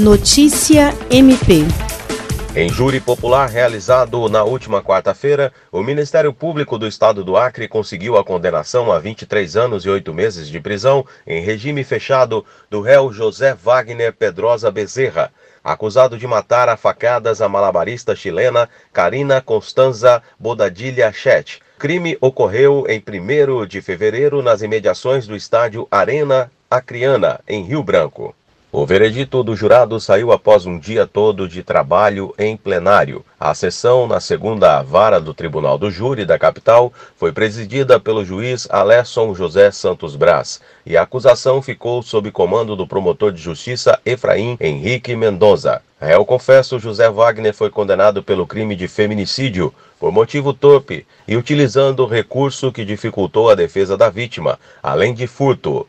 Notícia MP. Em júri popular realizado na última quarta-feira, o Ministério Público do Estado do Acre conseguiu a condenação a 23 anos e 8 meses de prisão em regime fechado do réu José Wagner Pedrosa Bezerra, acusado de matar a facadas a malabarista chilena Karina Constanza Bodadilha Chet. Crime ocorreu em 1 de fevereiro nas imediações do estádio Arena Acreana, em Rio Branco. O veredito do jurado saiu após um dia todo de trabalho em plenário. A sessão na segunda vara do Tribunal do Júri da capital foi presidida pelo juiz Alesson José Santos Braz e a acusação ficou sob comando do promotor de justiça Efraim Henrique Mendonça. Réu confesso José Wagner foi condenado pelo crime de feminicídio por motivo torpe e utilizando recurso que dificultou a defesa da vítima, além de furto.